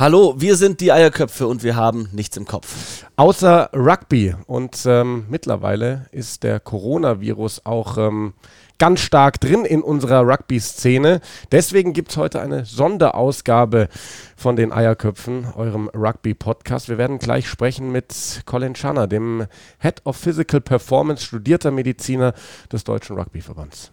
Hallo, wir sind die Eierköpfe und wir haben nichts im Kopf. Außer Rugby. Und ähm, mittlerweile ist der Coronavirus auch ähm, ganz stark drin in unserer Rugby-Szene. Deswegen gibt es heute eine Sonderausgabe von den Eierköpfen, eurem Rugby-Podcast. Wir werden gleich sprechen mit Colin Schanner, dem Head of Physical Performance, studierter Mediziner des Deutschen Rugby-Verbands.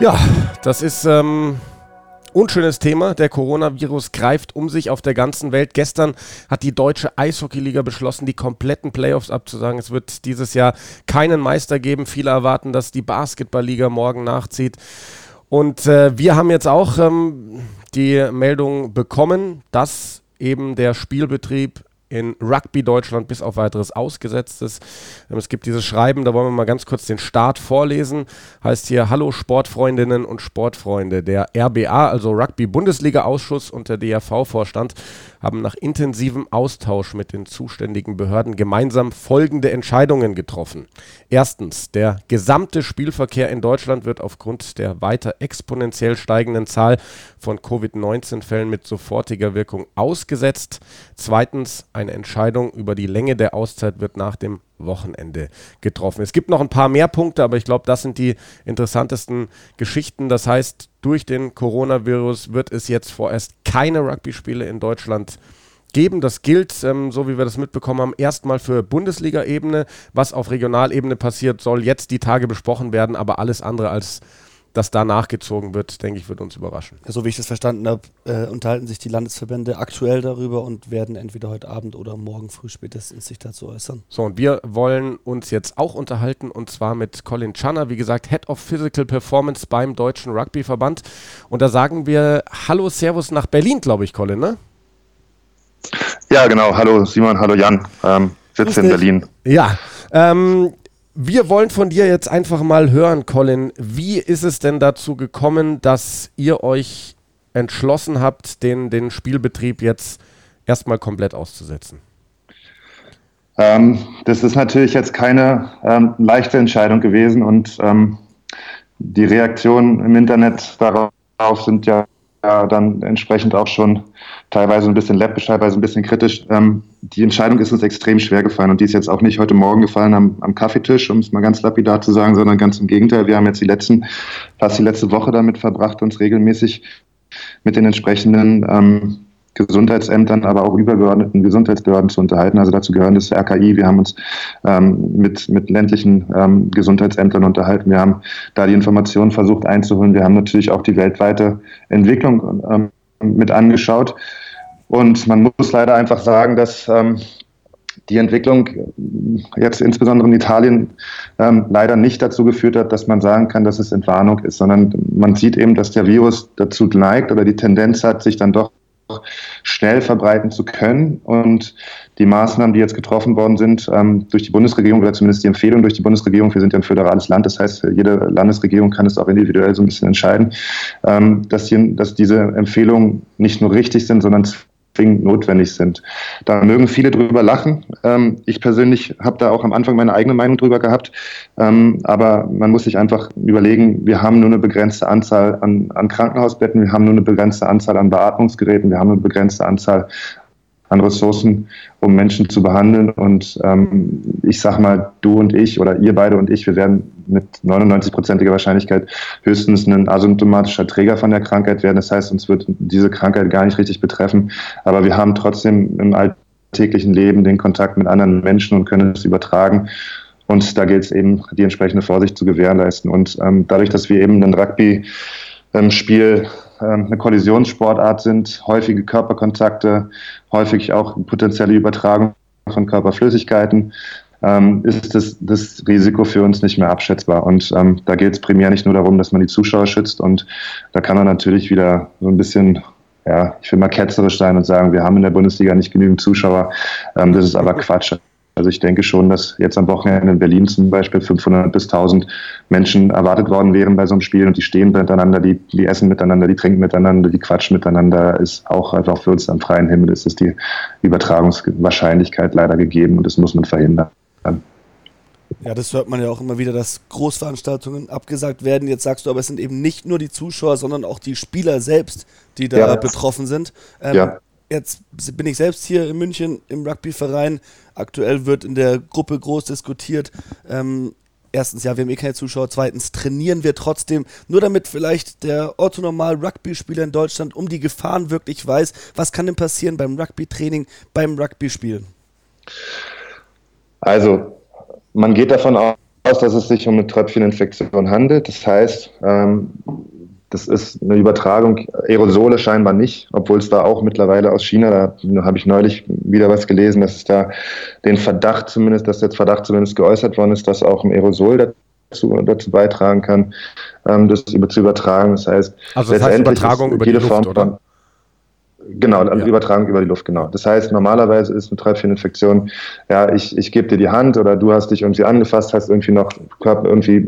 Ja, das ist ähm, unschönes Thema. Der Coronavirus greift um sich auf der ganzen Welt. Gestern hat die deutsche Eishockeyliga beschlossen, die kompletten Playoffs abzusagen. Es wird dieses Jahr keinen Meister geben. Viele erwarten, dass die Basketballliga morgen nachzieht. Und äh, wir haben jetzt auch ähm, die Meldung bekommen, dass eben der Spielbetrieb in Rugby Deutschland bis auf weiteres ausgesetzt ist. Ähm, es gibt dieses Schreiben, da wollen wir mal ganz kurz den Start vorlesen. Heißt hier, hallo Sportfreundinnen und Sportfreunde. Der RBA, also Rugby Bundesliga Ausschuss und der DRV-Vorstand haben nach intensivem Austausch mit den zuständigen Behörden gemeinsam folgende Entscheidungen getroffen. Erstens, der gesamte Spielverkehr in Deutschland wird aufgrund der weiter exponentiell steigenden Zahl von Covid-19-Fällen mit sofortiger Wirkung ausgesetzt. Zweitens, eine Entscheidung über die Länge der Auszeit wird nach dem Wochenende getroffen. Es gibt noch ein paar mehr Punkte, aber ich glaube, das sind die interessantesten Geschichten. Das heißt, durch den Coronavirus wird es jetzt vorerst keine Rugby-Spiele in Deutschland geben. Das gilt, ähm, so wie wir das mitbekommen haben, erstmal für Bundesliga-Ebene. Was auf Regionalebene passiert, soll jetzt die Tage besprochen werden, aber alles andere als dass da nachgezogen wird, denke ich, wird uns überraschen. Ja, so wie ich das verstanden habe, äh, unterhalten sich die Landesverbände aktuell darüber und werden entweder heute Abend oder morgen früh spätestens sich dazu äußern. So, und wir wollen uns jetzt auch unterhalten und zwar mit Colin Channer, wie gesagt, Head of Physical Performance beim Deutschen Rugbyverband. Und da sagen wir Hallo, Servus nach Berlin, glaube ich, Colin, ne? Ja, genau. Hallo Simon, hallo Jan. Ähm, sitze in Berlin. Ja, ähm, wir wollen von dir jetzt einfach mal hören, Colin. Wie ist es denn dazu gekommen, dass ihr euch entschlossen habt, den, den Spielbetrieb jetzt erstmal komplett auszusetzen? Ähm, das ist natürlich jetzt keine ähm, leichte Entscheidung gewesen und ähm, die Reaktionen im Internet darauf sind ja ja, dann entsprechend auch schon teilweise ein bisschen läppisch, teilweise ein bisschen kritisch. Ähm, die Entscheidung ist uns extrem schwer gefallen und die ist jetzt auch nicht heute Morgen gefallen am, am Kaffeetisch, um es mal ganz lapidar zu sagen, sondern ganz im Gegenteil. Wir haben jetzt die letzten, fast die letzte Woche damit verbracht, uns regelmäßig mit den entsprechenden ähm, Gesundheitsämtern, aber auch übergeordneten Gesundheitsbehörden zu unterhalten. Also dazu gehören das RKI. Wir haben uns ähm, mit, mit ländlichen ähm, Gesundheitsämtern unterhalten. Wir haben da die Informationen versucht einzuholen. Wir haben natürlich auch die weltweite Entwicklung ähm, mit angeschaut. Und man muss leider einfach sagen, dass ähm, die Entwicklung jetzt insbesondere in Italien ähm, leider nicht dazu geführt hat, dass man sagen kann, dass es Entwarnung ist, sondern man sieht eben, dass der Virus dazu neigt oder die Tendenz hat, sich dann doch schnell verbreiten zu können. Und die Maßnahmen, die jetzt getroffen worden sind ähm, durch die Bundesregierung oder zumindest die Empfehlung durch die Bundesregierung, wir sind ja ein föderales Land, das heißt, jede Landesregierung kann es auch individuell so ein bisschen entscheiden, ähm, dass, die, dass diese Empfehlungen nicht nur richtig sind, sondern zwingend notwendig sind. Da mögen viele drüber lachen. Ähm, ich persönlich habe da auch am Anfang meine eigene Meinung drüber gehabt. Ähm, aber man muss sich einfach überlegen, wir haben nur eine begrenzte Anzahl an, an Krankenhausbetten, wir haben nur eine begrenzte Anzahl an Beatmungsgeräten, wir haben eine begrenzte Anzahl an Ressourcen, um Menschen zu behandeln. Und ähm, ich sag mal, du und ich oder ihr beide und ich, wir werden mit 99-prozentiger Wahrscheinlichkeit höchstens ein asymptomatischer Träger von der Krankheit werden. Das heißt, uns wird diese Krankheit gar nicht richtig betreffen. Aber wir haben trotzdem im alltäglichen Leben den Kontakt mit anderen Menschen und können es übertragen. Und da gilt es eben, die entsprechende Vorsicht zu gewährleisten. Und ähm, dadurch, dass wir eben ein Rugby-Spiel ähm, eine Kollisionssportart sind, häufige Körperkontakte, häufig auch potenzielle Übertragung von Körperflüssigkeiten, ähm, ist das, das Risiko für uns nicht mehr abschätzbar. Und ähm, da geht es primär nicht nur darum, dass man die Zuschauer schützt. Und da kann man natürlich wieder so ein bisschen, ja, ich will mal ketzerisch sein und sagen, wir haben in der Bundesliga nicht genügend Zuschauer. Ähm, das ist aber Quatsch. Also ich denke schon, dass jetzt am Wochenende in Berlin zum Beispiel 500 bis 1000 Menschen erwartet worden wären bei so einem Spiel und die stehen miteinander, die, die essen miteinander, die trinken miteinander, die quatschen miteinander, ist auch einfach für uns am freien Himmel ist es die Übertragungswahrscheinlichkeit leider gegeben und das muss man verhindern. Ja, das hört man ja auch immer wieder, dass Großveranstaltungen abgesagt werden. Jetzt sagst du aber, es sind eben nicht nur die Zuschauer, sondern auch die Spieler selbst, die da ja. betroffen sind. Ähm, ja. Jetzt bin ich selbst hier in München im Rugbyverein. Aktuell wird in der Gruppe groß diskutiert. Ähm, erstens, ja, wir haben eh keine Zuschauer. Zweitens, trainieren wir trotzdem. Nur damit vielleicht der orthonormal Rugby-Spieler in Deutschland um die Gefahren wirklich weiß. Was kann denn passieren beim Rugby-Training, beim Rugby-Spielen? Also, man geht davon aus, dass es sich um eine Tröpfcheninfektion handelt. Das heißt, ähm, das ist eine Übertragung, Aerosole scheinbar nicht, obwohl es da auch mittlerweile aus China, da habe ich neulich wieder was gelesen, dass es da den Verdacht zumindest, dass jetzt Verdacht zumindest geäußert worden ist, dass auch ein Aerosol dazu, dazu beitragen kann, ähm, das über, zu übertragen. Das heißt, also das heißt Übertragung über die Luft, Form oder? Genau, ja. Übertragung über die Luft, genau. Das heißt, normalerweise ist eine Treibcheninfektion, ja, ich, ich gebe dir die Hand oder du hast dich irgendwie angefasst, hast irgendwie noch Körper, irgendwie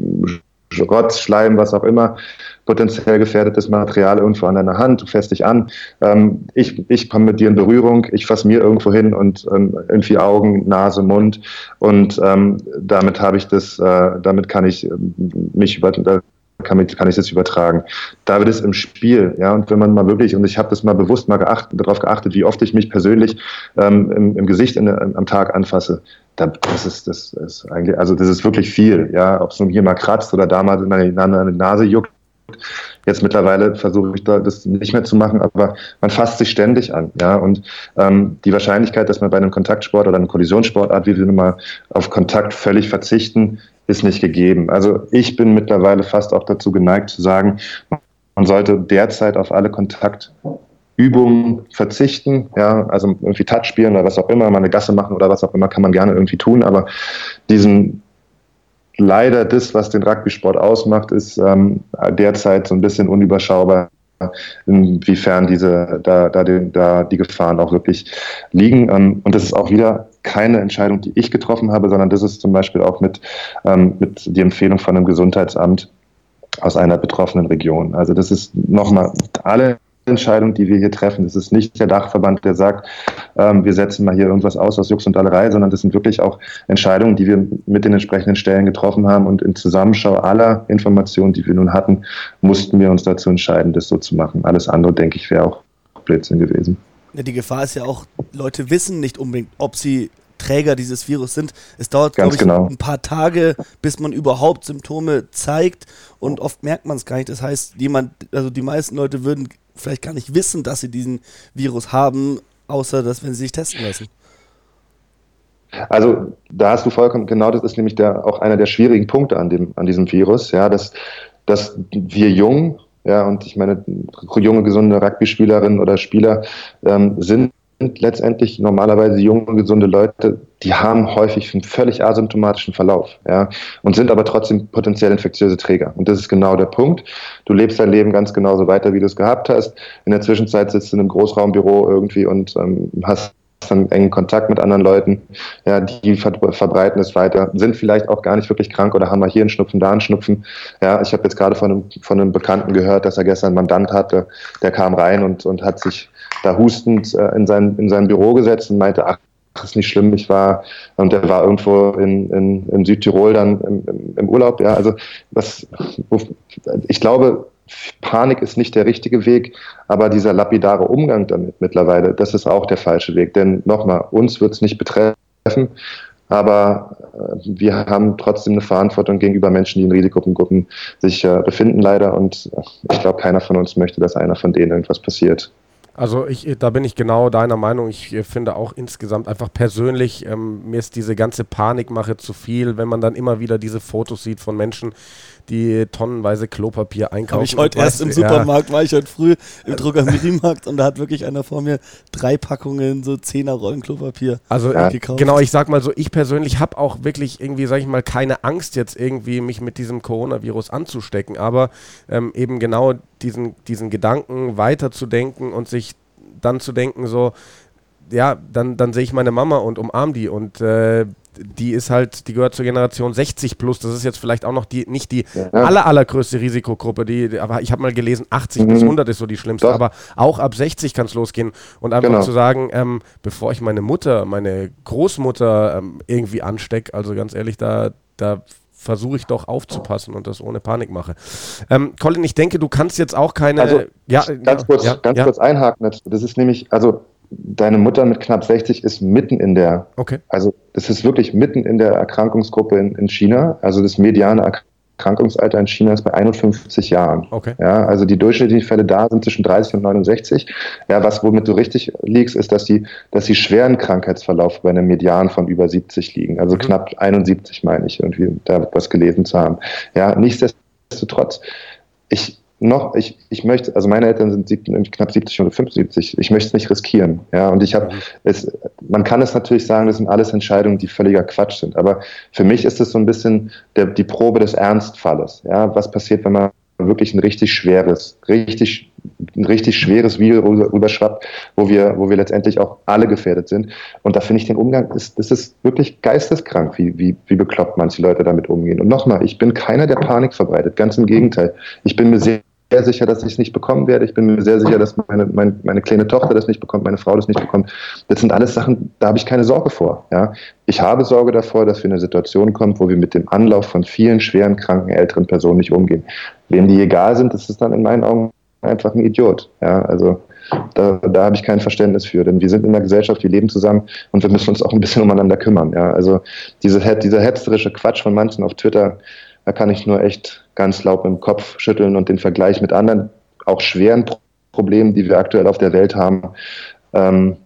Rotz, Schleim, was auch immer, potenziell gefährdetes Material irgendwo an deiner Hand, du fährst dich an, ähm, ich, ich komme mit dir in Berührung, ich fasse mir irgendwo hin und ähm, irgendwie Augen, Nase, Mund und ähm, damit habe ich das, äh, damit kann ich ähm, mich über, kann, ich, kann ich das übertragen. Da wird es im Spiel, ja, und wenn man mal wirklich, und ich habe das mal bewusst mal geachtet, darauf geachtet, wie oft ich mich persönlich ähm, im, im, Gesicht in, am Tag anfasse, da, das ist, das ist eigentlich, also das ist wirklich viel, ja, ob es nun hier mal kratzt oder da mal meine, meine Nase juckt. Jetzt mittlerweile versuche ich da das nicht mehr zu machen, aber man fasst sich ständig an, ja. Und ähm, die Wahrscheinlichkeit, dass man bei einem Kontaktsport oder einem Kollisionssportart, wie wir nun mal auf Kontakt völlig verzichten, ist nicht gegeben. Also ich bin mittlerweile fast auch dazu geneigt zu sagen, man sollte derzeit auf alle Kontaktübungen verzichten, ja, also irgendwie Touch spielen oder was auch immer, mal eine Gasse machen oder was auch immer, kann man gerne irgendwie tun, aber diesen leider das, was den Rugby-Sport ausmacht, ist ähm, derzeit so ein bisschen unüberschaubar, inwiefern diese, da, da, die, da die Gefahren auch wirklich liegen. Ähm, und das ist auch wieder keine Entscheidung, die ich getroffen habe, sondern das ist zum Beispiel auch mit, ähm, mit die Empfehlung von einem Gesundheitsamt aus einer betroffenen Region. Also das ist nochmal alle Entscheidung, die wir hier treffen. Das ist nicht der Dachverband, der sagt, ähm, wir setzen mal hier irgendwas aus aus Jux und Dallerei, sondern das sind wirklich auch Entscheidungen, die wir mit den entsprechenden Stellen getroffen haben. Und in Zusammenschau aller Informationen, die wir nun hatten, mussten wir uns dazu entscheiden, das so zu machen. Alles andere, denke ich, wäre auch Blödsinn gewesen. Ja, die Gefahr ist ja auch, Leute wissen nicht unbedingt, ob sie Träger dieses Virus sind. Es dauert, glaube ich, genau. ein paar Tage, bis man überhaupt Symptome zeigt und oft merkt man es gar nicht. Das heißt, jemand, also die meisten Leute würden vielleicht gar nicht wissen, dass sie diesen Virus haben, außer dass wenn sie sich testen lassen. Also da hast du vollkommen genau, das ist nämlich der, auch einer der schwierigen Punkte an dem an diesem Virus, ja, dass dass wir jung, ja, und ich meine junge gesunde Rugby-Spielerinnen oder Spieler ähm, sind letztendlich normalerweise junge, gesunde Leute, die haben häufig einen völlig asymptomatischen Verlauf, ja, und sind aber trotzdem potenziell infektiöse Träger. Und das ist genau der Punkt. Du lebst dein Leben ganz genauso weiter, wie du es gehabt hast. In der Zwischenzeit sitzt du in einem Großraumbüro irgendwie und ähm, hast dann engen Kontakt mit anderen Leuten, ja, die ver verbreiten es weiter, sind vielleicht auch gar nicht wirklich krank oder haben mal hier einen Schnupfen, da einen Schnupfen. Ja, ich habe jetzt gerade von einem, von einem Bekannten gehört, dass er gestern einen Mandant hatte, der kam rein und, und hat sich da hustend äh, in, sein, in sein Büro gesetzt und meinte, ach, das ist nicht schlimm, ich war, und der war irgendwo in, in, in Südtirol dann im, im, Urlaub, ja, also was, ich glaube, Panik ist nicht der richtige Weg, aber dieser lapidare Umgang damit mittlerweile, das ist auch der falsche Weg, denn nochmal, uns wird es nicht betreffen, aber äh, wir haben trotzdem eine Verantwortung gegenüber Menschen, die in Risikogruppen sich äh, befinden leider und ich glaube, keiner von uns möchte, dass einer von denen irgendwas passiert. Also ich, da bin ich genau deiner Meinung. Ich äh, finde auch insgesamt einfach persönlich, ähm, mir ist diese ganze Panikmache zu viel, wenn man dann immer wieder diese Fotos sieht von Menschen, die tonnenweise Klopapier einkaufen. Habe ich heute erst im Supermarkt, ja. war ich heute früh im Drogeriemarkt und da hat wirklich einer vor mir drei Packungen so zehner Rollen Klopapier also, ja. gekauft. Genau, ich sag mal so, ich persönlich habe auch wirklich irgendwie, sag ich mal, keine Angst jetzt irgendwie mich mit diesem Coronavirus anzustecken, aber ähm, eben genau diesen, diesen Gedanken weiterzudenken und sich dann zu denken so, ja, dann, dann sehe ich meine Mama und umarm die und äh, die ist halt, die gehört zur Generation 60 plus. Das ist jetzt vielleicht auch noch die, nicht die ja. aller, allergrößte Risikogruppe. Die, aber ich habe mal gelesen, 80 mhm. bis 100 ist so die schlimmste. Doch. Aber auch ab 60 kann es losgehen. Und einfach genau. zu sagen, ähm, bevor ich meine Mutter, meine Großmutter ähm, irgendwie anstecke, also ganz ehrlich, da, da versuche ich doch aufzupassen und das ohne Panik mache. Ähm, Colin, ich denke, du kannst jetzt auch keine. Also, ja, ganz kurz, ja, ganz ja. kurz einhaken. Das ist nämlich, also deine Mutter mit knapp 60 ist mitten in der, okay. also das ist wirklich mitten in der Erkrankungsgruppe in, in China. Also das mediane Erkrankungsalter in China ist bei 51 Jahren. Okay. Ja, also die durchschnittlichen Fälle da sind zwischen 30 und 69. Ja, was womit du richtig liegst, ist, dass die, dass die schweren Krankheitsverlauf bei einem Median von über 70 liegen. Also mhm. knapp 71 meine ich irgendwie, da was gelesen zu haben. Ja, nichtsdestotrotz, ich, noch, ich, ich möchte, also meine Eltern sind sieb, knapp 70 oder 75, ich möchte es nicht riskieren. Ja, und ich habe es, man kann es natürlich sagen, das sind alles Entscheidungen, die völliger Quatsch sind. Aber für mich ist es so ein bisschen der, die Probe des Ernstfalles. Ja, was passiert, wenn man wirklich ein richtig schweres, richtig, ein richtig schweres Virus rüberschwappt, wo wir, wo wir letztendlich auch alle gefährdet sind. Und da finde ich den Umgang, ist, das ist wirklich geisteskrank, wie, wie, wie bekloppt manche Leute damit umgehen. Und nochmal, ich bin keiner, der Panik verbreitet. Ganz im Gegenteil. Ich bin mir sehr sehr sicher, dass ich es nicht bekommen werde. Ich bin mir sehr sicher, dass meine, meine, meine kleine Tochter das nicht bekommt, meine Frau das nicht bekommt. Das sind alles Sachen, da habe ich keine Sorge vor. Ja. Ich habe Sorge davor, dass wir in eine Situation kommen, wo wir mit dem Anlauf von vielen schweren, kranken, älteren Personen nicht umgehen. Wem die egal sind, das ist dann in meinen Augen einfach ein Idiot. Ja. Also da, da habe ich kein Verständnis für, denn wir sind in der Gesellschaft, wir leben zusammen und wir müssen uns auch ein bisschen umeinander kümmern. Ja. Also diese, dieser hetzerische Quatsch von manchen auf Twitter, da kann ich nur echt ganz laut im Kopf schütteln und den Vergleich mit anderen, auch schweren Problemen, die wir aktuell auf der Welt haben, ähm,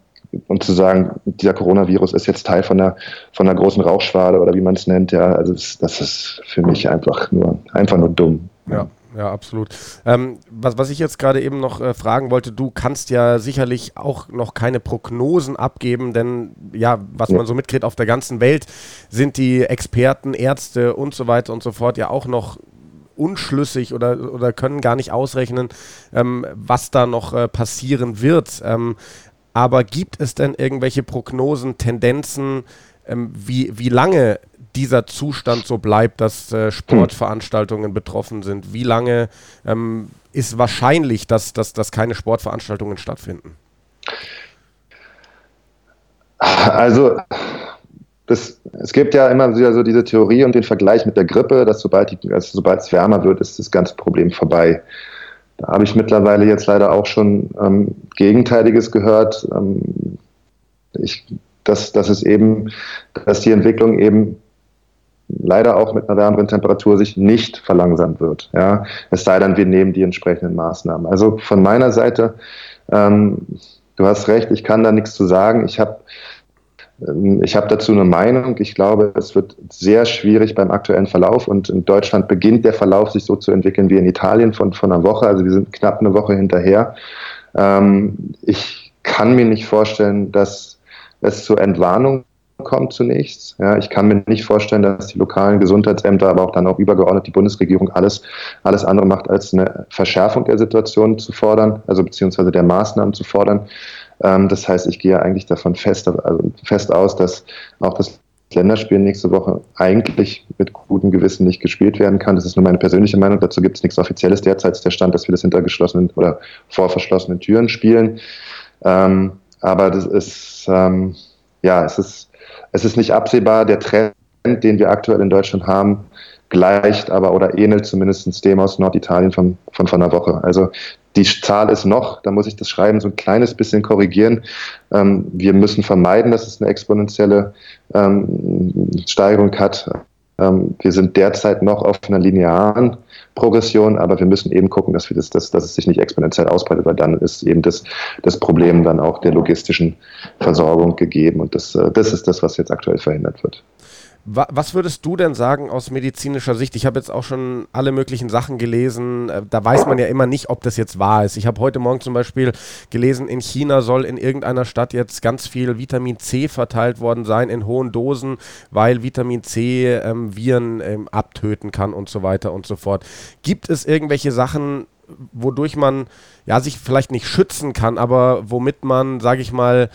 und zu sagen, dieser Coronavirus ist jetzt Teil von einer, von einer großen Rauchschwade oder wie man es nennt, ja, also das, das ist für mich einfach nur, einfach nur dumm. Ja ja, absolut. Ähm, was, was ich jetzt gerade eben noch äh, fragen wollte, du kannst ja sicherlich auch noch keine Prognosen abgeben, denn ja, was ja. man so mitkriegt auf der ganzen Welt, sind die Experten, Ärzte und so weiter und so fort ja auch noch unschlüssig oder, oder können gar nicht ausrechnen, ähm, was da noch äh, passieren wird. Ähm, aber gibt es denn irgendwelche Prognosen, Tendenzen, ähm, wie, wie lange dieser Zustand so bleibt, dass äh, Sportveranstaltungen betroffen sind? Wie lange ähm, ist wahrscheinlich, dass, dass, dass keine Sportveranstaltungen stattfinden? Also das, es gibt ja immer wieder so diese Theorie und den Vergleich mit der Grippe, dass sobald, die, also sobald es wärmer wird, ist das ganze Problem vorbei. Da habe ich mittlerweile jetzt leider auch schon ähm, Gegenteiliges gehört. Ähm, ich, dass, dass es eben, dass die Entwicklung eben leider auch mit einer wärmeren Temperatur sich nicht verlangsamt wird. Ja? Es sei denn, wir nehmen die entsprechenden Maßnahmen. Also von meiner Seite, ähm, du hast recht, ich kann da nichts zu sagen. Ich habe ich habe dazu eine Meinung. Ich glaube, es wird sehr schwierig beim aktuellen Verlauf und in Deutschland beginnt der Verlauf sich so zu entwickeln wie in Italien von, von einer Woche. Also wir sind knapp eine Woche hinterher. Ähm, ich kann mir nicht vorstellen, dass es zur Entwarnung kommt zunächst. Ja, ich kann mir nicht vorstellen, dass die lokalen Gesundheitsämter, aber auch dann auch übergeordnet die Bundesregierung alles, alles andere macht, als eine Verschärfung der Situation zu fordern, also beziehungsweise der Maßnahmen zu fordern. Ähm, das heißt, ich gehe eigentlich davon fest, also fest aus, dass auch das Länderspiel nächste Woche eigentlich mit gutem Gewissen nicht gespielt werden kann. Das ist nur meine persönliche Meinung. Dazu gibt es nichts Offizielles. Derzeit ist der Stand, dass wir das hinter geschlossenen oder vor verschlossenen Türen spielen. Ähm, aber das ist, ähm, ja, es ist es ist nicht absehbar, der Trend, den wir aktuell in Deutschland haben, gleicht aber oder ähnelt zumindest dem aus Norditalien von, von vor einer Woche. Also die Zahl ist noch, da muss ich das Schreiben so ein kleines bisschen korrigieren. Ähm, wir müssen vermeiden, dass es eine exponentielle ähm, Steigerung hat. Ähm, wir sind derzeit noch auf einer linearen Progression, aber wir müssen eben gucken, dass, wir das, dass, dass es sich nicht exponentiell ausbreitet, weil dann ist eben das, das Problem dann auch der logistischen Versorgung gegeben und das, äh, das ist das, was jetzt aktuell verhindert wird. Was würdest du denn sagen aus medizinischer Sicht? Ich habe jetzt auch schon alle möglichen Sachen gelesen. Äh, da weiß man ja immer nicht, ob das jetzt wahr ist. Ich habe heute Morgen zum Beispiel gelesen, in China soll in irgendeiner Stadt jetzt ganz viel Vitamin C verteilt worden sein in hohen Dosen, weil Vitamin C ähm, Viren ähm, abtöten kann und so weiter und so fort. Gibt es irgendwelche Sachen, wodurch man ja sich vielleicht nicht schützen kann, aber womit man, sage ich mal,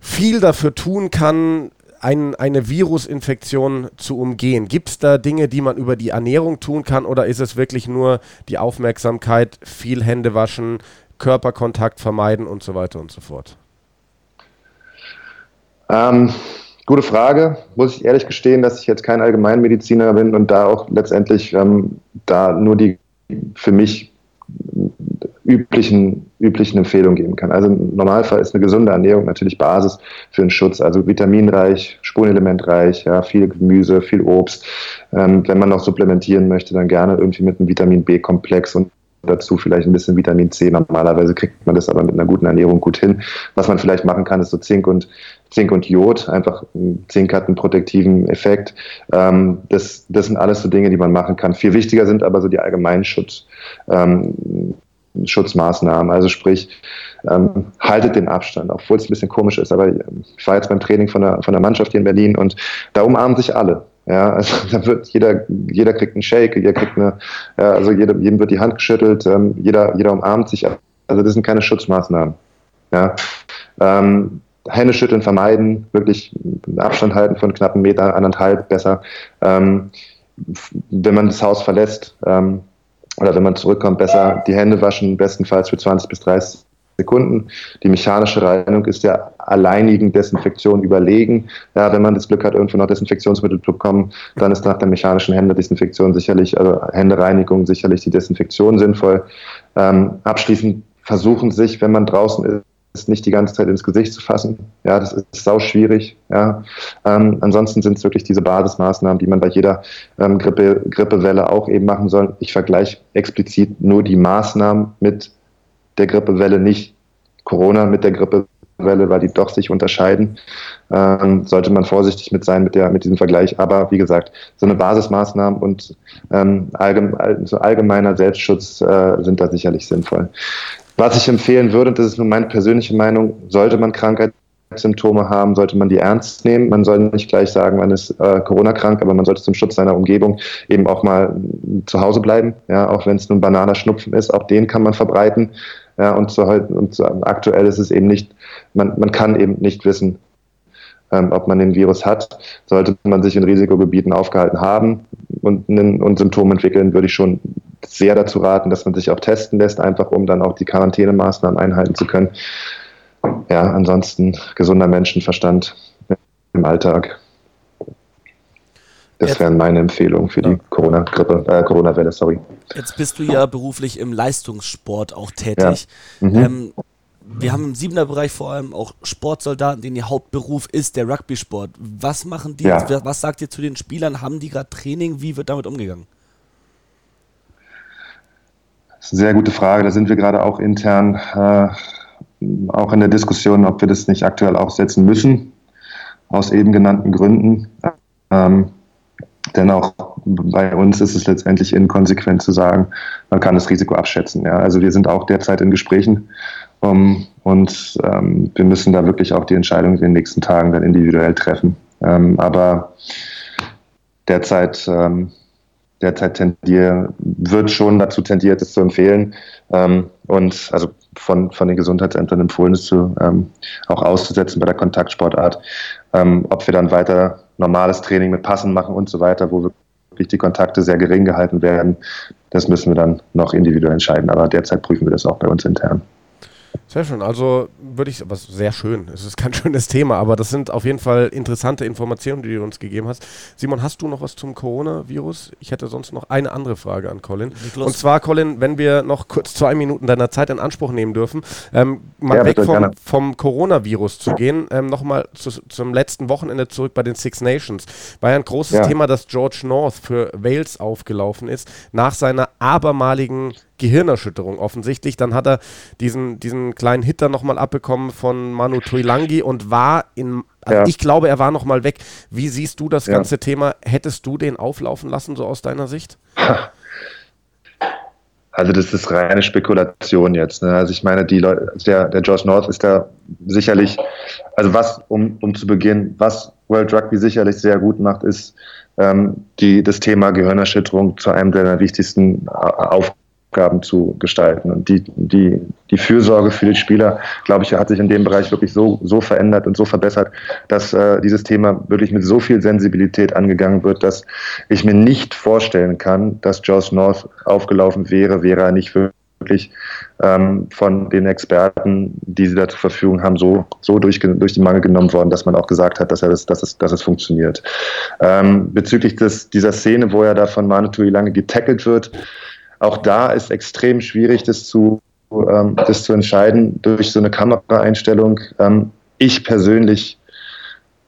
viel dafür tun kann, ein, eine Virusinfektion zu umgehen? Gibt es da Dinge, die man über die Ernährung tun kann oder ist es wirklich nur die Aufmerksamkeit, viel Hände waschen, Körperkontakt vermeiden und so weiter und so fort? Ähm, gute Frage. Muss ich ehrlich gestehen, dass ich jetzt kein Allgemeinmediziner bin und da auch letztendlich ähm, da nur die für mich üblichen, üblichen Empfehlungen geben kann. Also im Normalfall ist eine gesunde Ernährung natürlich Basis für einen Schutz, also vitaminreich, spurenelementreich, ja, viel Gemüse, viel Obst. Ähm, wenn man noch supplementieren möchte, dann gerne irgendwie mit einem Vitamin B-Komplex und dazu vielleicht ein bisschen Vitamin C. Normalerweise kriegt man das aber mit einer guten Ernährung gut hin. Was man vielleicht machen kann, ist so Zink und Zink und Jod. Einfach Zink hat einen protektiven Effekt. Ähm, das, das sind alles so Dinge, die man machen kann. Viel wichtiger sind aber so die allgemeinen Schutz. Ähm, Schutzmaßnahmen. Also sprich, ähm, haltet den Abstand, obwohl es ein bisschen komisch ist. Aber ich war jetzt beim Training von der, von der Mannschaft hier in Berlin und da umarmen sich alle. Ja, also da wird jeder, jeder kriegt einen Shake, jeder kriegt eine, ja, also jeder, jedem wird die Hand geschüttelt, ähm, jeder, jeder umarmt sich. Also das sind keine Schutzmaßnahmen. Ja. Ähm, Hände schütteln vermeiden, wirklich Abstand halten von knappen Meter, anderthalb besser. Ähm, wenn man das Haus verlässt ähm, oder wenn man zurückkommt, besser die Hände waschen, bestenfalls für 20 bis 30 Sekunden. Die mechanische Reinigung ist der alleinigen Desinfektion überlegen. Ja, wenn man das Glück hat, irgendwo noch Desinfektionsmittel zu bekommen, dann ist nach der mechanischen Händedesinfektion sicherlich, also Händereinigung sicherlich die Desinfektion sinnvoll. Ähm, abschließend versuchen sich, wenn man draußen ist, nicht die ganze Zeit ins Gesicht zu fassen. Ja, das ist sau schwierig. Ja. Ähm, ansonsten sind es wirklich diese Basismaßnahmen, die man bei jeder ähm, Grippe, Grippewelle auch eben machen soll. Ich vergleiche explizit nur die Maßnahmen mit der Grippewelle, nicht Corona mit der Grippewelle, weil die doch sich unterscheiden. Ähm, sollte man vorsichtig mit sein mit, der, mit diesem Vergleich. Aber wie gesagt, so eine Basismaßnahmen und ähm, allgemein, so allgemeiner Selbstschutz äh, sind da sicherlich sinnvoll. Was ich empfehlen würde, das ist nur meine persönliche Meinung, sollte man Krankheitssymptome haben, sollte man die ernst nehmen. Man soll nicht gleich sagen, man ist äh, Corona-krank, aber man sollte zum Schutz seiner Umgebung eben auch mal zu Hause bleiben. Ja, auch wenn es nun banaler Schnupfen ist, auch den kann man verbreiten. Ja, und, zu, und zu, aktuell ist es eben nicht, man, man kann eben nicht wissen, ähm, ob man den Virus hat. Sollte man sich in Risikogebieten aufgehalten haben und, und Symptome entwickeln, würde ich schon sehr dazu raten, dass man sich auch testen lässt, einfach um dann auch die Quarantänemaßnahmen einhalten zu können. Ja, ansonsten gesunder Menschenverstand im Alltag. Das wären meine Empfehlungen für die Corona-Grippe, äh, Corona-Welle, sorry. Jetzt bist du ja beruflich im Leistungssport auch tätig. Ja. Mhm. Ähm, wir haben im siebener Bereich vor allem auch Sportsoldaten, denen ihr Hauptberuf ist der Rugby-Sport. Was machen die? Ja. Was sagt ihr zu den Spielern? Haben die gerade Training? Wie wird damit umgegangen? Sehr gute Frage. Da sind wir gerade auch intern äh, auch in der Diskussion, ob wir das nicht aktuell aufsetzen müssen, aus eben genannten Gründen. Ähm, denn auch bei uns ist es letztendlich inkonsequent zu sagen, man kann das Risiko abschätzen. Ja. Also wir sind auch derzeit in Gesprächen um, und ähm, wir müssen da wirklich auch die Entscheidung in den nächsten Tagen dann individuell treffen. Ähm, aber derzeit, ähm, derzeit tendier, wird schon dazu tendiert, es zu empfehlen. Ähm, und also von, von den Gesundheitsämtern empfohlen, es zu, ähm, auch auszusetzen bei der Kontaktsportart. Ähm, ob wir dann weiter normales Training mit Passen machen und so weiter, wo wirklich die Kontakte sehr gering gehalten werden, das müssen wir dann noch individuell entscheiden. Aber derzeit prüfen wir das auch bei uns intern. Sehr schön. Also würde ich, was sehr schön. Es ist kein schönes Thema, aber das sind auf jeden Fall interessante Informationen, die du uns gegeben hast. Simon, hast du noch was zum Coronavirus? Ich hätte sonst noch eine andere Frage an Colin. Und zwar, Colin, wenn wir noch kurz zwei Minuten deiner Zeit in Anspruch nehmen dürfen, ähm, mal ja, weg vom, vom, Coronavirus zu gehen, ähm, nochmal zu, zum letzten Wochenende zurück bei den Six Nations. War ja ein großes ja. Thema, dass George North für Wales aufgelaufen ist, nach seiner abermaligen Gehirnerschütterung offensichtlich. Dann hat er diesen, diesen kleinen Hitter nochmal abbekommen von Manu Tuilangi und war in, also ja. ich glaube, er war nochmal weg. Wie siehst du das ja. ganze Thema? Hättest du den auflaufen lassen, so aus deiner Sicht? Also das ist reine Spekulation jetzt. Ne? Also ich meine, die Leute, der, der George North ist da sicherlich, also was, um, um zu beginnen, was World Rugby sicherlich sehr gut macht, ist ähm, die, das Thema Gehirnerschütterung zu einem der wichtigsten Aufgaben Aufgaben zu gestalten. Und die, die, die Fürsorge für die Spieler, glaube ich, hat sich in dem Bereich wirklich so, so verändert und so verbessert, dass äh, dieses Thema wirklich mit so viel Sensibilität angegangen wird, dass ich mir nicht vorstellen kann, dass Josh North aufgelaufen wäre, wäre er nicht wirklich ähm, von den Experten, die sie da zur Verfügung haben, so, so durch, durch die Mangel genommen worden, dass man auch gesagt hat, dass, er das, dass, es, dass es funktioniert. Ähm, bezüglich des, dieser Szene, wo er da von Manu lange getackelt wird, auch da ist extrem schwierig, das zu, ähm, das zu entscheiden durch so eine Kameraeinstellung. Ähm, ich persönlich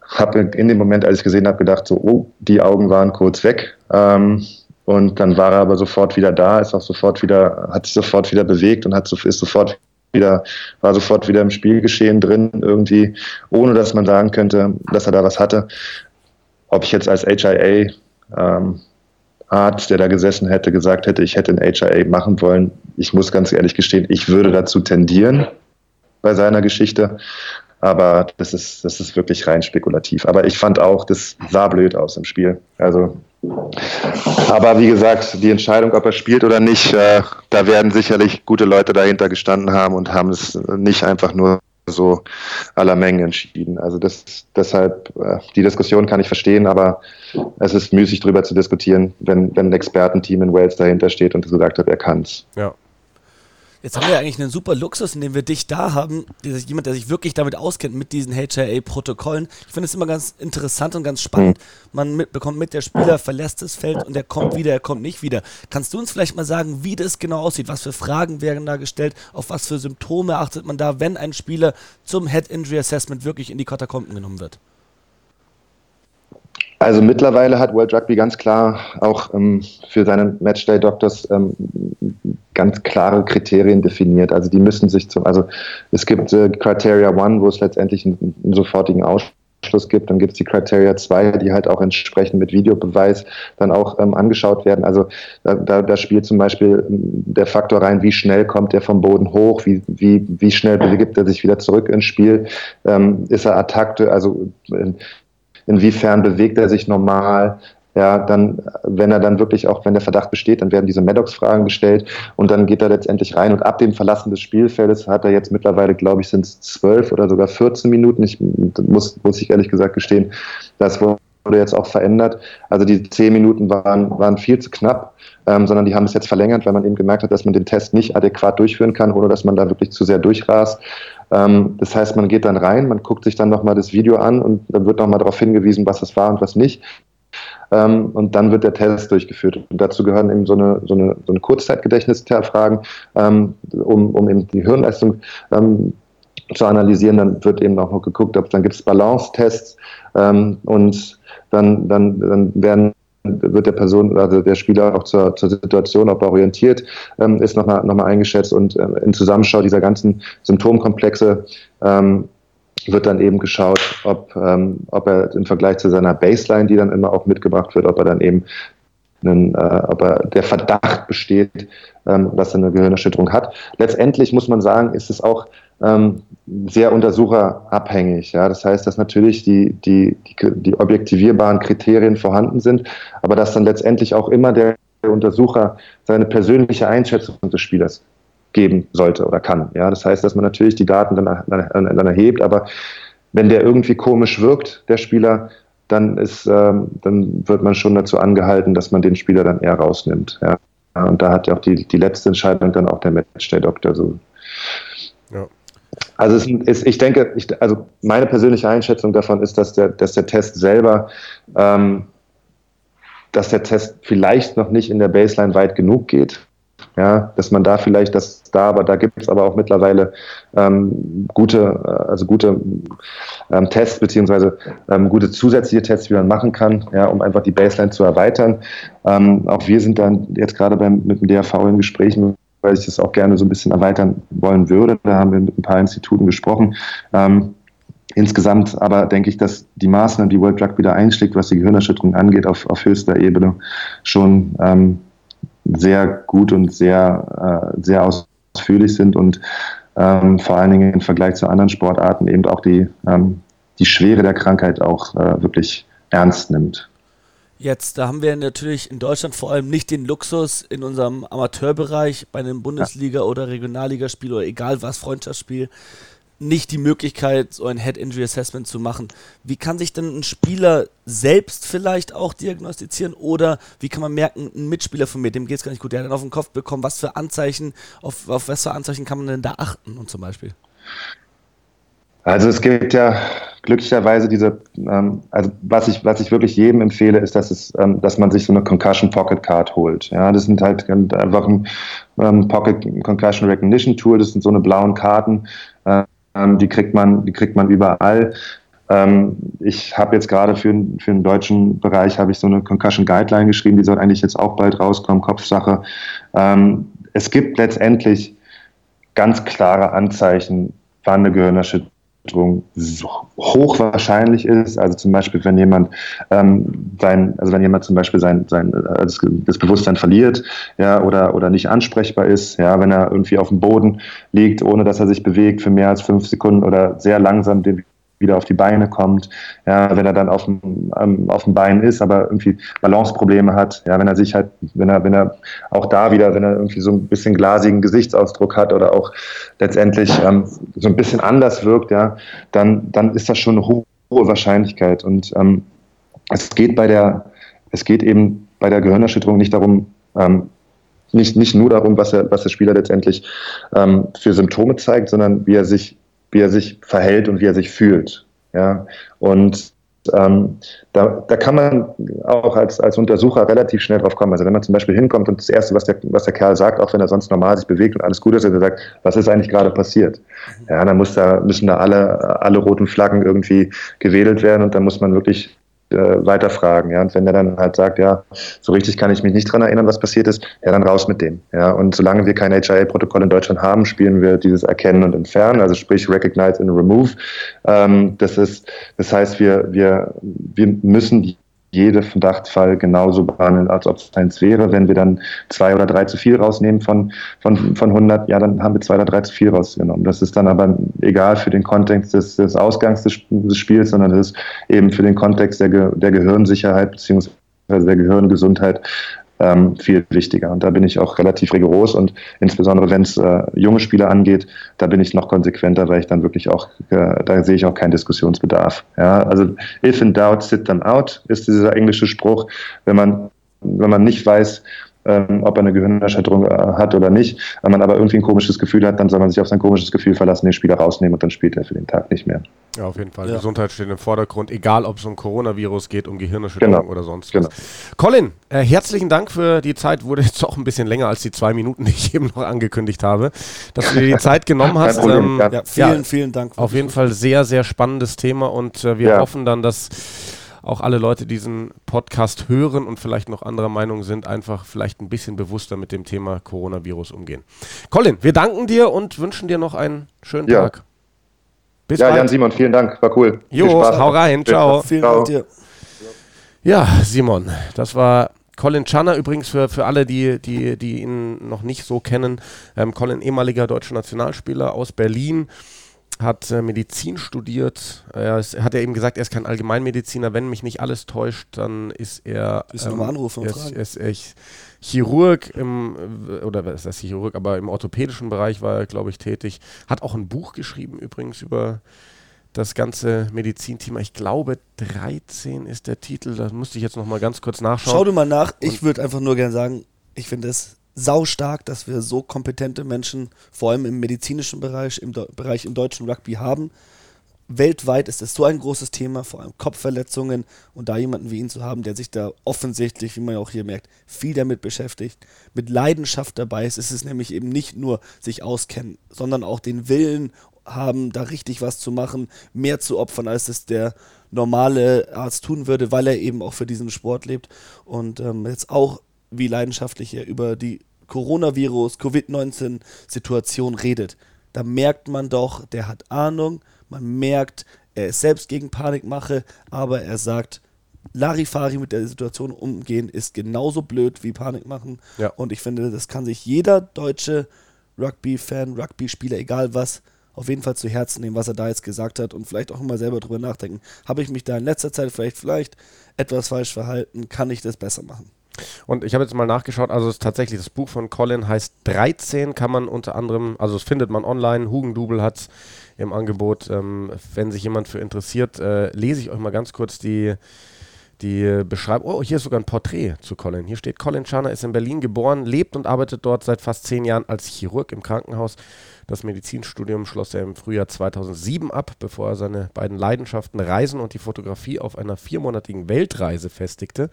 habe in dem Moment, als ich gesehen habe, gedacht, so, oh, die Augen waren kurz weg. Ähm, und dann war er aber sofort wieder da, ist auch sofort wieder, hat sich sofort wieder bewegt und hat so, ist sofort wieder, war sofort wieder im Spielgeschehen drin, irgendwie, ohne dass man sagen könnte, dass er da was hatte. Ob ich jetzt als HIA ähm, Arzt, der da gesessen hätte, gesagt hätte, ich hätte ein HIA machen wollen. Ich muss ganz ehrlich gestehen, ich würde dazu tendieren bei seiner Geschichte. Aber das ist, das ist wirklich rein spekulativ. Aber ich fand auch, das sah blöd aus im Spiel. Also, aber wie gesagt, die Entscheidung, ob er spielt oder nicht, äh, da werden sicherlich gute Leute dahinter gestanden haben und haben es nicht einfach nur so aller Mengen entschieden. Also das, deshalb, äh, die Diskussion kann ich verstehen, aber es ist müßig darüber zu diskutieren, wenn, wenn ein Expertenteam in Wales dahinter steht und gesagt hat, er kann es. Ja. Jetzt haben wir ja eigentlich einen super Luxus, indem wir dich da haben, jemand, der sich wirklich damit auskennt, mit diesen HIA-Protokollen. Ich finde es immer ganz interessant und ganz spannend. Mhm. Man mit, bekommt mit, der Spieler verlässt das Feld und er kommt wieder, er kommt nicht wieder. Kannst du uns vielleicht mal sagen, wie das genau aussieht? Was für Fragen werden da gestellt? Auf was für Symptome achtet man da, wenn ein Spieler zum Head Injury Assessment wirklich in die Katakomben genommen wird? Also mittlerweile hat World Rugby ganz klar auch ähm, für seine Matchday Doctors ähm, ganz klare Kriterien definiert. Also die müssen sich zum, also es gibt äh, Criteria One, wo es letztendlich einen, einen sofortigen Ausschluss gibt. Dann gibt es die Criteria 2, die halt auch entsprechend mit Videobeweis dann auch ähm, angeschaut werden. Also da, da, da, spielt zum Beispiel ähm, der Faktor rein, wie schnell kommt er vom Boden hoch, wie, wie, wie schnell begibt er sich wieder zurück ins Spiel, ähm, ist er Attakte, also äh, inwiefern bewegt er sich normal, ja, dann, wenn er dann wirklich auch, wenn der Verdacht besteht, dann werden diese Maddox-Fragen gestellt und dann geht er letztendlich rein und ab dem Verlassen des Spielfeldes hat er jetzt mittlerweile, glaube ich, sind es zwölf oder sogar 14 Minuten. Ich muss, muss ich ehrlich gesagt gestehen, das wurde jetzt auch verändert. Also die zehn Minuten waren, waren viel zu knapp, ähm, sondern die haben es jetzt verlängert, weil man eben gemerkt hat, dass man den Test nicht adäquat durchführen kann, ohne dass man da wirklich zu sehr durchrast. Ähm, das heißt, man geht dann rein, man guckt sich dann nochmal das Video an und dann wird nochmal darauf hingewiesen, was es war und was nicht. Ähm, und dann wird der Test durchgeführt. Und dazu gehören eben so eine, so eine, so eine Kurzzeitgedächtnisfragen, ähm, um, um eben die Hirnleistung zu analysieren. Dann wird eben auch noch geguckt, ob dann gibt es Balance-Tests und dann, dann, dann werden wird der Person, also der Spieler auch zur, zur Situation, ob er orientiert ähm, ist, nochmal noch mal eingeschätzt und äh, in Zusammenschau dieser ganzen Symptomkomplexe ähm, wird dann eben geschaut, ob, ähm, ob er im Vergleich zu seiner Baseline, die dann immer auch mitgebracht wird, ob er dann eben einen, äh, ob er der Verdacht besteht, ähm, dass er eine Gehirnerschütterung hat. Letztendlich muss man sagen, ist es auch ähm, sehr untersucherabhängig. Ja? Das heißt, dass natürlich die, die, die, die objektivierbaren Kriterien vorhanden sind, aber dass dann letztendlich auch immer der Untersucher seine persönliche Einschätzung des Spielers geben sollte oder kann. Ja, das heißt, dass man natürlich die Daten dann, dann, dann erhebt, aber wenn der irgendwie komisch wirkt, der Spieler, dann ist, ähm, dann wird man schon dazu angehalten, dass man den Spieler dann eher rausnimmt. Ja. Und da hat ja auch die, die letzte Entscheidung dann auch der Matchday-Doktor so. Ja. Also es ist, ich denke, ich, also meine persönliche Einschätzung davon ist, dass der, dass der Test selber, ähm, dass der Test vielleicht noch nicht in der Baseline weit genug geht. Ja, dass man da vielleicht das da, aber da gibt es aber auch mittlerweile ähm, gute, äh, also gute ähm, Tests beziehungsweise ähm, gute zusätzliche Tests, die man machen kann, ja, um einfach die Baseline zu erweitern. Ähm, auch wir sind dann jetzt gerade beim mit dem DRV in Gesprächen, weil ich das auch gerne so ein bisschen erweitern wollen würde. Da haben wir mit ein paar Instituten gesprochen. Ähm, Insgesamt aber denke ich, dass die Maßnahmen, die World Drug wieder einschlägt, was die Gehirnerschütterung angeht, auf, auf höchster Ebene schon ähm, sehr gut und sehr, äh, sehr ausführlich sind und ähm, vor allen Dingen im Vergleich zu anderen Sportarten eben auch die, ähm, die Schwere der Krankheit auch äh, wirklich ernst nimmt. Jetzt, da haben wir natürlich in Deutschland vor allem nicht den Luxus in unserem Amateurbereich bei einem Bundesliga- oder Regionalligaspiel oder egal was, Freundschaftsspiel, nicht die Möglichkeit, so ein Head-Injury-Assessment zu machen. Wie kann sich denn ein Spieler selbst vielleicht auch diagnostizieren oder wie kann man merken, ein Mitspieler von mir, dem geht es gar nicht gut, der hat dann auf den Kopf bekommen, was für Anzeichen, auf, auf was für Anzeichen kann man denn da achten und zum Beispiel? Also es gibt ja glücklicherweise diese, ähm, also was ich, was ich wirklich jedem empfehle, ist, dass es, ähm, dass man sich so eine Concussion Pocket Card holt. Ja, das sind halt einfach ein ähm, Pocket Concussion Recognition Tool, das sind so eine blauen Karten, ähm, die kriegt man, die kriegt man überall. Ähm, ich habe jetzt gerade für, für den deutschen Bereich habe ich so eine Concussion Guideline geschrieben, die soll eigentlich jetzt auch bald rauskommen, Kopfsache. Ähm, es gibt letztendlich ganz klare Anzeichen, wann eine Gehirnerschütterung hochwahrscheinlich ist. Also zum Beispiel, wenn jemand ähm, sein, also wenn jemand zum Beispiel sein, sein das, das, Bewusstsein verliert, ja, oder, oder nicht ansprechbar ist, ja, wenn er irgendwie auf dem Boden liegt, ohne dass er sich bewegt für mehr als fünf Sekunden oder sehr langsam den wieder auf die Beine kommt, ja, wenn er dann auf dem, ähm, auf dem Bein ist, aber irgendwie Balanceprobleme hat, ja, wenn er sich halt, wenn er, wenn er auch da wieder, wenn er irgendwie so ein bisschen glasigen Gesichtsausdruck hat oder auch letztendlich ähm, so ein bisschen anders wirkt, ja, dann, dann ist das schon eine hohe Wahrscheinlichkeit. Und ähm, es geht bei der, es geht eben bei der Gehirnerschütterung nicht darum, ähm, nicht, nicht nur darum, was, er, was der Spieler letztendlich ähm, für Symptome zeigt, sondern wie er sich wie er sich verhält und wie er sich fühlt. Ja, und ähm, da, da kann man auch als, als Untersucher relativ schnell drauf kommen. Also wenn man zum Beispiel hinkommt und das Erste, was der, was der Kerl sagt, auch wenn er sonst normal sich bewegt und alles gut ist, er sagt, was ist eigentlich gerade passiert? Ja, dann muss da, müssen da alle, alle roten Flaggen irgendwie gewedelt werden und dann muss man wirklich äh, weiterfragen. Ja? Und wenn der dann halt sagt, ja, so richtig kann ich mich nicht dran erinnern, was passiert ist, ja, dann raus mit dem. Ja? Und solange wir kein HIA-Protokoll in Deutschland haben, spielen wir dieses Erkennen und Entfernen, also sprich Recognize and Remove. Ähm, das ist, das heißt, wir, wir, wir müssen die jede Verdachtsfall genauso behandeln, als ob es eins wäre. Wenn wir dann zwei oder drei zu viel rausnehmen von, von, von 100, ja, dann haben wir zwei oder drei zu viel rausgenommen. Das ist dann aber egal für den Kontext des, des Ausgangs des, des Spiels, sondern das ist eben für den Kontext der, der Gehirnsicherheit beziehungsweise der Gehirngesundheit ähm, viel wichtiger. Und da bin ich auch relativ rigoros und insbesondere wenn es äh, junge Spieler angeht, da bin ich noch konsequenter, weil ich dann wirklich auch, äh, da sehe ich auch keinen Diskussionsbedarf. Ja, also if in doubt, sit them out, ist dieser englische Spruch. Wenn man, wenn man nicht weiß, ähm, ob er eine Gehirnerschütterung äh, hat oder nicht. Wenn man aber irgendwie ein komisches Gefühl hat, dann soll man sich auf sein komisches Gefühl verlassen, den Spieler rausnehmen und dann spielt er für den Tag nicht mehr. Ja, auf jeden Fall. Ja. Gesundheit steht im Vordergrund, egal ob es um Coronavirus geht, um Gehirnerschütterung genau. oder sonst was. Genau. Colin, äh, herzlichen Dank für die Zeit. Wurde jetzt auch ein bisschen länger als die zwei Minuten, die ich eben noch angekündigt habe, dass du dir die Zeit genommen hast. Ähm, ja, vielen, ja, vielen Dank. Auf jeden Fall sehr, sehr spannendes Thema und äh, wir hoffen dann, dass auch alle Leute diesen Podcast hören und vielleicht noch anderer Meinung sind, einfach vielleicht ein bisschen bewusster mit dem Thema Coronavirus umgehen. Colin, wir danken dir und wünschen dir noch einen schönen ja. Tag. Bis ja, bald. Jan Simon, vielen Dank, war cool. Jo, hau rein, ciao. Vielen Dank dir. Ja, Simon, das war Colin Channer übrigens für, für alle, die, die, die ihn noch nicht so kennen. Ähm, Colin, ehemaliger deutscher Nationalspieler aus Berlin hat äh, Medizin studiert. Er ist, hat er eben gesagt, er ist kein Allgemeinmediziner. Wenn mich nicht alles täuscht, dann ist er. Ist ähm, anrufen und ist, ist, ist Chirurg im, oder was ist das Chirurg, aber im orthopädischen Bereich war er, glaube ich, tätig. Hat auch ein Buch geschrieben übrigens über das ganze Medizinthema. Ich glaube, 13 ist der Titel. Da musste ich jetzt noch mal ganz kurz nachschauen. Schau du mal nach. Ich würde einfach nur gerne sagen, ich finde es saustark, dass wir so kompetente Menschen, vor allem im medizinischen Bereich, im Do Bereich im deutschen Rugby haben. Weltweit ist es so ein großes Thema, vor allem Kopfverletzungen und da jemanden wie ihn zu haben, der sich da offensichtlich, wie man auch hier merkt, viel damit beschäftigt, mit Leidenschaft dabei ist, ist es nämlich eben nicht nur sich auskennen, sondern auch den Willen haben, da richtig was zu machen, mehr zu opfern, als es der normale Arzt tun würde, weil er eben auch für diesen Sport lebt und ähm, jetzt auch wie leidenschaftlich er über die Coronavirus, Covid-19-Situation redet. Da merkt man doch, der hat Ahnung, man merkt, er ist selbst gegen Panikmache, aber er sagt, Larifari mit der Situation umgehen ist genauso blöd wie Panik machen. Ja. Und ich finde, das kann sich jeder deutsche Rugby-Fan, Rugby-Spieler, egal was, auf jeden Fall zu Herzen nehmen, was er da jetzt gesagt hat und vielleicht auch mal selber drüber nachdenken. Habe ich mich da in letzter Zeit vielleicht, vielleicht etwas falsch verhalten? Kann ich das besser machen? Und ich habe jetzt mal nachgeschaut, also tatsächlich, das Buch von Colin heißt 13, kann man unter anderem, also es findet man online, Hugendubel hat es im Angebot. Ähm, wenn sich jemand für interessiert, äh, lese ich euch mal ganz kurz die, die Beschreibung. Oh, hier ist sogar ein Porträt zu Colin. Hier steht, Colin Scharner ist in Berlin geboren, lebt und arbeitet dort seit fast zehn Jahren als Chirurg im Krankenhaus. Das Medizinstudium schloss er im Frühjahr 2007 ab, bevor er seine beiden Leidenschaften Reisen und die Fotografie auf einer viermonatigen Weltreise festigte.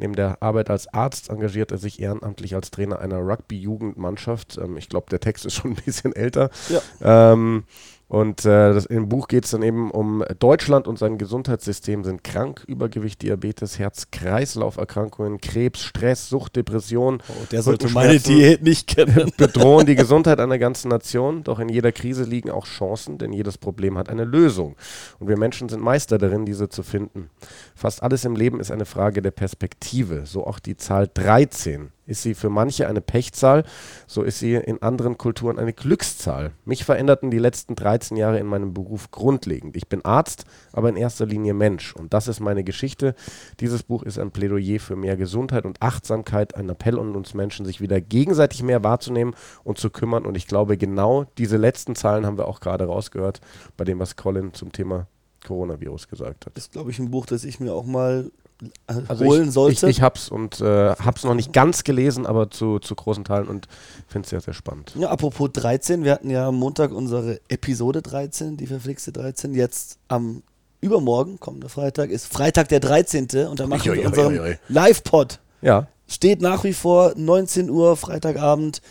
Neben der Arbeit als Arzt engagiert er sich ehrenamtlich als Trainer einer Rugby-Jugendmannschaft. Ähm, ich glaube, der Text ist schon ein bisschen älter. Ja. Ähm, und äh, das, im Buch geht es dann eben um Deutschland und sein Gesundheitssystem sind krank. Übergewicht, Diabetes, Herz-Kreislauf-Erkrankungen, Krebs, Stress, Sucht, Depression. Oh, der sollte meine Diät nicht kennen. bedrohen die Gesundheit einer ganzen Nation. Doch in jeder Krise liegen auch Chancen, denn jedes Problem hat eine Lösung. Und wir Menschen sind Meister darin, diese zu finden. Fast alles im Leben ist eine Frage der Perspektive. So auch die Zahl 13 ist sie für manche eine Pechzahl, so ist sie in anderen Kulturen eine Glückszahl. Mich veränderten die letzten 13 Jahre in meinem Beruf grundlegend. Ich bin Arzt, aber in erster Linie Mensch. Und das ist meine Geschichte. Dieses Buch ist ein Plädoyer für mehr Gesundheit und Achtsamkeit, ein Appell an uns Menschen, sich wieder gegenseitig mehr wahrzunehmen und zu kümmern. Und ich glaube, genau diese letzten Zahlen haben wir auch gerade rausgehört bei dem, was Colin zum Thema Coronavirus gesagt hat. Das ist, glaube ich, ein Buch, das ich mir auch mal also holen ich, sollte. Ich, ich hab's und äh, hab's noch nicht ganz gelesen, aber zu, zu großen Teilen und finde es sehr, sehr spannend. Ja, apropos 13, wir hatten ja am Montag unsere Episode 13, die verflixte 13. Jetzt am übermorgen, kommender Freitag, ist Freitag der 13. und da machen wir unseren Live-Pod. Ja. Steht nach wie vor 19 Uhr Freitagabend.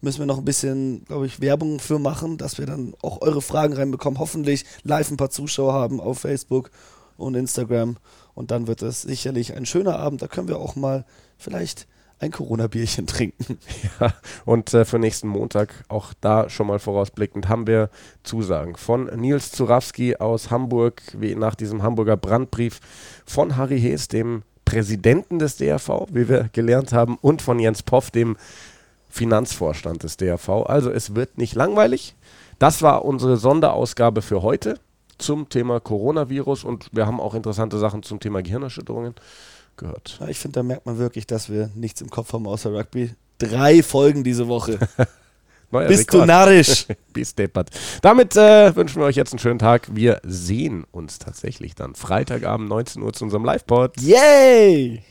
Müssen wir noch ein bisschen, glaube ich, Werbung für machen, dass wir dann auch eure Fragen reinbekommen. Hoffentlich live ein paar Zuschauer haben auf Facebook und Instagram. Und dann wird es sicherlich ein schöner Abend. Da können wir auch mal vielleicht ein Corona-Bierchen trinken. Ja, und äh, für nächsten Montag, auch da schon mal vorausblickend, haben wir Zusagen von Nils Zurawski aus Hamburg, wie nach diesem Hamburger Brandbrief, von Harry Hees, dem Präsidenten des DRV, wie wir gelernt haben, und von Jens Poff, dem Finanzvorstand des DRV. Also es wird nicht langweilig. Das war unsere Sonderausgabe für heute zum Thema Coronavirus und wir haben auch interessante Sachen zum Thema Gehirnerschütterungen gehört. Ja, ich finde, da merkt man wirklich, dass wir nichts im Kopf haben außer Rugby. Drei Folgen diese Woche. Neuer Bist Rekord. du narrisch? Bis deppert. Damit äh, wünschen wir euch jetzt einen schönen Tag. Wir sehen uns tatsächlich dann Freitagabend 19 Uhr zu unserem Live-Pod. Yay!